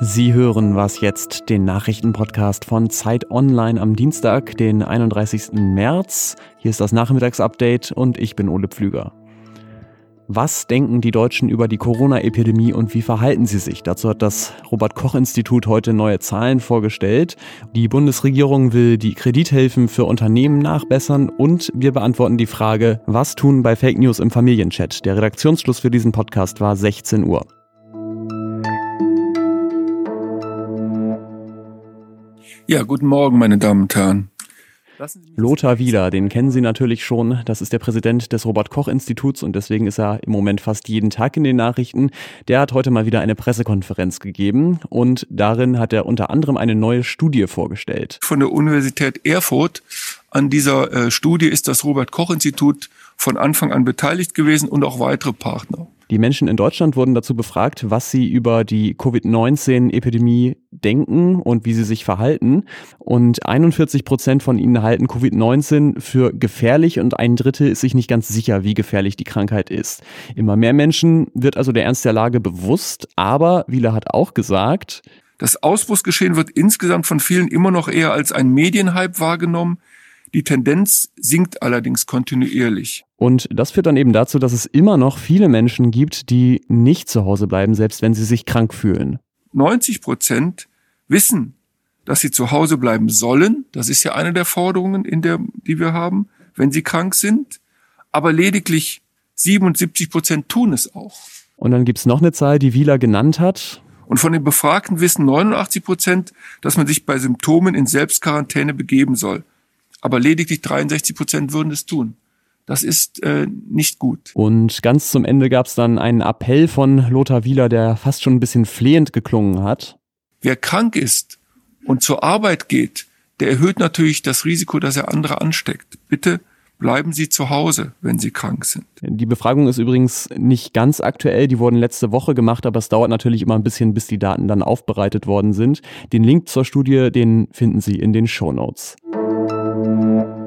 Sie hören was jetzt, den Nachrichtenpodcast von Zeit Online am Dienstag, den 31. März. Hier ist das Nachmittagsupdate und ich bin Ole Pflüger. Was denken die Deutschen über die Corona-Epidemie und wie verhalten sie sich? Dazu hat das Robert Koch-Institut heute neue Zahlen vorgestellt. Die Bundesregierung will die Kredithilfen für Unternehmen nachbessern und wir beantworten die Frage, was tun bei Fake News im Familienchat? Der Redaktionsschluss für diesen Podcast war 16 Uhr. Ja, guten Morgen, meine Damen und Herren. Lothar Wieler, den kennen Sie natürlich schon. Das ist der Präsident des Robert-Koch-Instituts und deswegen ist er im Moment fast jeden Tag in den Nachrichten. Der hat heute mal wieder eine Pressekonferenz gegeben und darin hat er unter anderem eine neue Studie vorgestellt. Von der Universität Erfurt. An dieser äh, Studie ist das Robert-Koch-Institut von Anfang an beteiligt gewesen und auch weitere Partner. Die Menschen in Deutschland wurden dazu befragt, was sie über die Covid-19-Epidemie denken und wie sie sich verhalten. Und 41 Prozent von ihnen halten Covid-19 für gefährlich und ein Drittel ist sich nicht ganz sicher, wie gefährlich die Krankheit ist. Immer mehr Menschen wird also der Ernst der Lage bewusst, aber Wieler hat auch gesagt, das Ausbruchsgeschehen wird insgesamt von vielen immer noch eher als ein Medienhype wahrgenommen. Die Tendenz sinkt allerdings kontinuierlich. Und das führt dann eben dazu, dass es immer noch viele Menschen gibt, die nicht zu Hause bleiben, selbst wenn sie sich krank fühlen. 90 Prozent wissen, dass sie zu Hause bleiben sollen. Das ist ja eine der Forderungen, in der, die wir haben, wenn sie krank sind. Aber lediglich 77 Prozent tun es auch. Und dann gibt's noch eine Zahl, die Wieler genannt hat. Und von den Befragten wissen 89 Prozent, dass man sich bei Symptomen in Selbstquarantäne begeben soll aber lediglich 63 Prozent würden es tun. Das ist äh, nicht gut. Und ganz zum Ende gab es dann einen Appell von Lothar Wieler, der fast schon ein bisschen flehend geklungen hat. Wer krank ist und zur Arbeit geht, der erhöht natürlich das Risiko, dass er andere ansteckt. Bitte bleiben Sie zu Hause, wenn Sie krank sind. Die Befragung ist übrigens nicht ganz aktuell, die wurden letzte Woche gemacht, aber es dauert natürlich immer ein bisschen, bis die Daten dann aufbereitet worden sind. Den Link zur Studie, den finden Sie in den Show Notes. Thank you.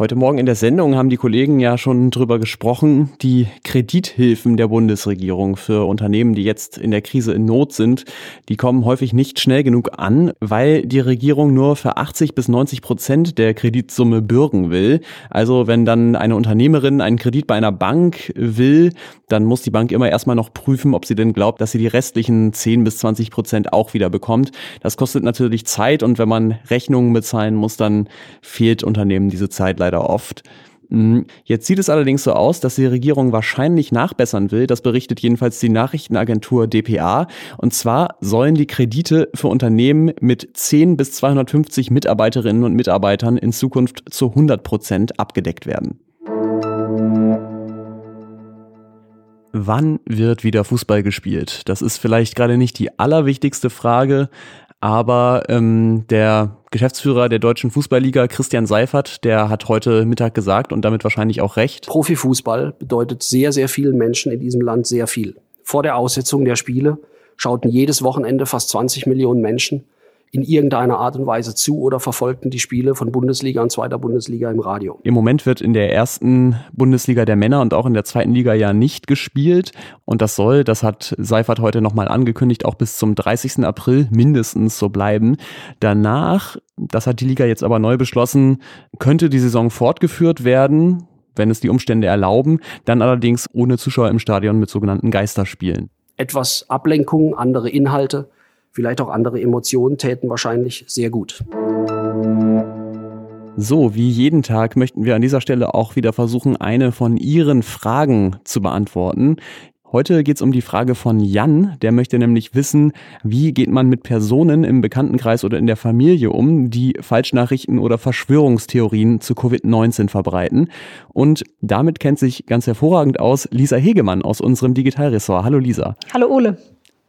Heute Morgen in der Sendung haben die Kollegen ja schon drüber gesprochen, die Kredithilfen der Bundesregierung für Unternehmen, die jetzt in der Krise in Not sind, die kommen häufig nicht schnell genug an, weil die Regierung nur für 80 bis 90 Prozent der Kreditsumme bürgen will. Also wenn dann eine Unternehmerin einen Kredit bei einer Bank will, dann muss die Bank immer erstmal noch prüfen, ob sie denn glaubt, dass sie die restlichen 10 bis 20 Prozent auch wieder bekommt. Das kostet natürlich Zeit und wenn man Rechnungen bezahlen muss, dann fehlt Unternehmen diese Zeit leider leider oft. Mm, jetzt sieht es allerdings so aus, dass die Regierung wahrscheinlich nachbessern will. Das berichtet jedenfalls die Nachrichtenagentur dpa. Und zwar sollen die Kredite für Unternehmen mit 10 bis 250 Mitarbeiterinnen und Mitarbeitern in Zukunft zu 100 Prozent abgedeckt werden. Wann wird wieder Fußball gespielt? Das ist vielleicht gerade nicht die allerwichtigste Frage, aber ähm, der Geschäftsführer der Deutschen Fußballliga, Christian Seifert, der hat heute Mittag gesagt und damit wahrscheinlich auch recht. Profifußball bedeutet sehr, sehr vielen Menschen in diesem Land sehr viel. Vor der Aussetzung der Spiele schauten jedes Wochenende fast 20 Millionen Menschen in irgendeiner Art und Weise zu oder verfolgten die Spiele von Bundesliga und zweiter Bundesliga im Radio. Im Moment wird in der ersten Bundesliga der Männer und auch in der zweiten Liga ja nicht gespielt. Und das soll, das hat Seifert heute nochmal angekündigt, auch bis zum 30. April mindestens so bleiben. Danach, das hat die Liga jetzt aber neu beschlossen, könnte die Saison fortgeführt werden, wenn es die Umstände erlauben, dann allerdings ohne Zuschauer im Stadion mit sogenannten Geisterspielen. Etwas Ablenkung, andere Inhalte vielleicht auch andere Emotionen täten wahrscheinlich sehr gut. So, wie jeden Tag möchten wir an dieser Stelle auch wieder versuchen, eine von Ihren Fragen zu beantworten. Heute geht es um die Frage von Jan, der möchte nämlich wissen, wie geht man mit Personen im Bekanntenkreis oder in der Familie um, die Falschnachrichten oder Verschwörungstheorien zu Covid-19 verbreiten. Und damit kennt sich ganz hervorragend aus Lisa Hegemann aus unserem Digitalressort. Hallo Lisa. Hallo Ole.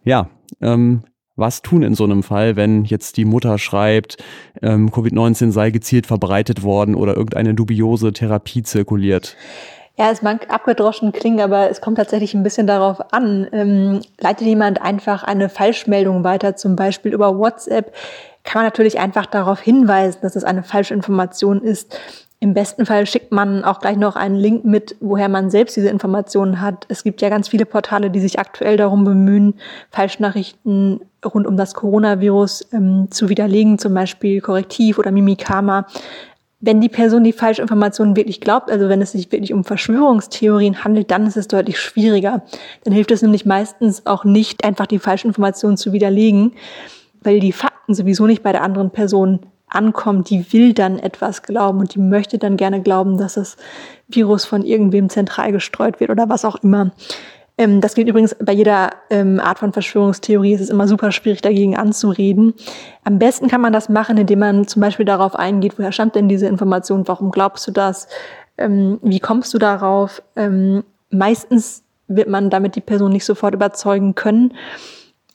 Ja, ähm, was tun in so einem Fall, wenn jetzt die Mutter schreibt, ähm, Covid-19 sei gezielt verbreitet worden oder irgendeine dubiose Therapie zirkuliert? Ja, es mag abgedroschen klingen, aber es kommt tatsächlich ein bisschen darauf an. Ähm, leitet jemand einfach eine Falschmeldung weiter, zum Beispiel über WhatsApp, kann man natürlich einfach darauf hinweisen, dass es eine Falschinformation ist. Im besten Fall schickt man auch gleich noch einen Link mit, woher man selbst diese Informationen hat. Es gibt ja ganz viele Portale, die sich aktuell darum bemühen, Falschnachrichten rund um das Coronavirus ähm, zu widerlegen, zum Beispiel Korrektiv oder Mimikama. Wenn die Person die Falschinformationen wirklich glaubt, also wenn es sich wirklich um Verschwörungstheorien handelt, dann ist es deutlich schwieriger. Dann hilft es nämlich meistens auch nicht, einfach die Falschinformationen zu widerlegen, weil die Fakten sowieso nicht bei der anderen Person ankommt, die will dann etwas glauben und die möchte dann gerne glauben, dass das Virus von irgendwem zentral gestreut wird oder was auch immer. Ähm, das gilt übrigens bei jeder ähm, Art von Verschwörungstheorie. Es ist immer super schwierig, dagegen anzureden. Am besten kann man das machen, indem man zum Beispiel darauf eingeht, woher stammt denn diese Information, warum glaubst du das, ähm, wie kommst du darauf. Ähm, meistens wird man damit die Person nicht sofort überzeugen können.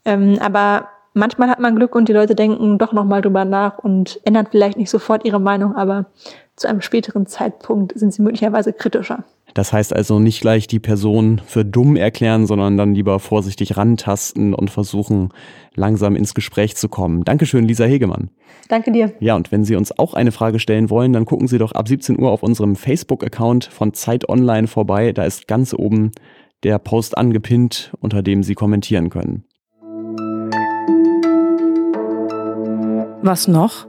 Ähm, aber manchmal hat man Glück und die Leute denken doch nochmal drüber nach und ändern vielleicht nicht sofort ihre Meinung, aber zu einem späteren Zeitpunkt sind sie möglicherweise kritischer. Das heißt also nicht gleich die Person für dumm erklären, sondern dann lieber vorsichtig rantasten und versuchen, langsam ins Gespräch zu kommen. Dankeschön, Lisa Hegemann. Danke dir. Ja, und wenn Sie uns auch eine Frage stellen wollen, dann gucken Sie doch ab 17 Uhr auf unserem Facebook-Account von Zeit Online vorbei. Da ist ganz oben der Post angepinnt, unter dem Sie kommentieren können. Was noch?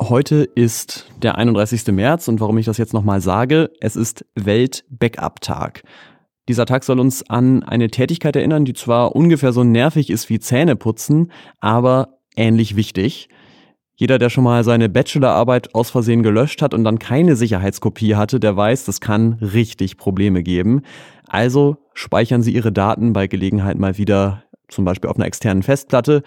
Heute ist der 31. März und warum ich das jetzt nochmal sage, es ist Welt-Backup-Tag. Dieser Tag soll uns an eine Tätigkeit erinnern, die zwar ungefähr so nervig ist wie Zähneputzen, aber ähnlich wichtig. Jeder, der schon mal seine Bachelorarbeit aus Versehen gelöscht hat und dann keine Sicherheitskopie hatte, der weiß, das kann richtig Probleme geben. Also speichern Sie Ihre Daten bei Gelegenheit mal wieder zum Beispiel auf einer externen Festplatte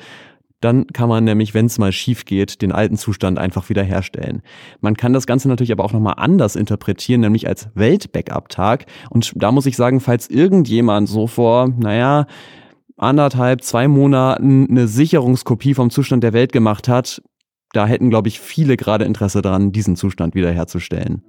dann kann man nämlich, wenn es mal schief geht, den alten Zustand einfach wiederherstellen. Man kann das Ganze natürlich aber auch nochmal anders interpretieren, nämlich als Welt-Backup-Tag. Und da muss ich sagen, falls irgendjemand so vor, naja, anderthalb, zwei Monaten eine Sicherungskopie vom Zustand der Welt gemacht hat, da hätten, glaube ich, viele gerade Interesse daran, diesen Zustand wiederherzustellen.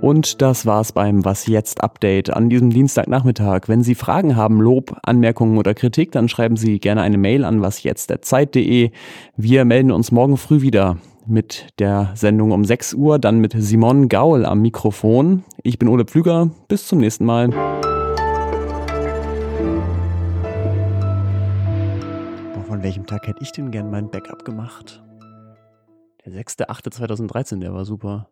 Und das war's beim Was jetzt Update an diesem Dienstagnachmittag. Wenn Sie Fragen haben, Lob, Anmerkungen oder Kritik, dann schreiben Sie gerne eine Mail an wasjetzt.zeit.de. Wir melden uns morgen früh wieder mit der Sendung um 6 Uhr, dann mit Simon Gaul am Mikrofon. Ich bin Ole Pflüger. Bis zum nächsten Mal. von welchem Tag hätte ich denn gern mein Backup gemacht? Der 6.8.2013, der war super.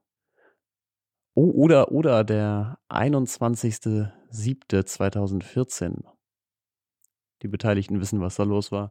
Oh, oder, oder der 21.07.2014. Die Beteiligten wissen, was da los war.